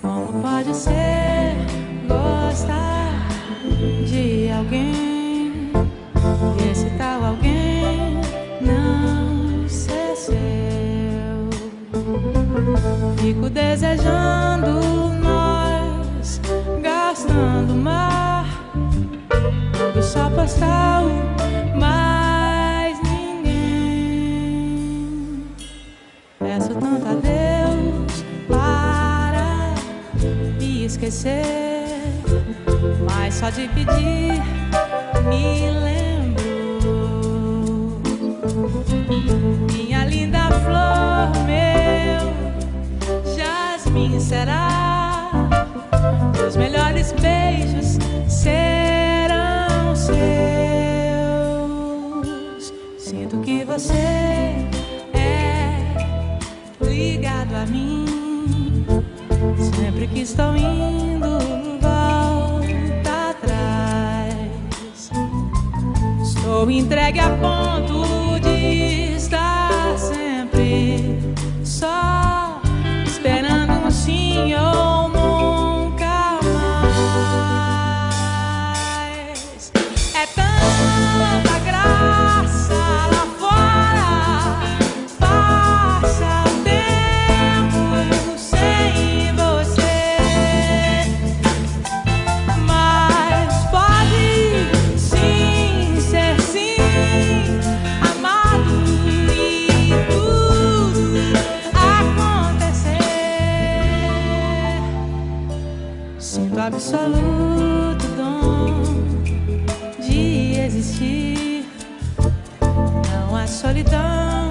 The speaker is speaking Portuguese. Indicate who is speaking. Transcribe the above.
Speaker 1: Como pode ser gostar de alguém? Fico desejando nós gastando mar do sol postal, mais ninguém. Peço tanto a Deus para me esquecer, mas só de pedir me lembro. Ligado a mim. Sempre que estou indo, volta atrás. Estou entregue a ponto Sinto absoluto dom de existir. Não há solidão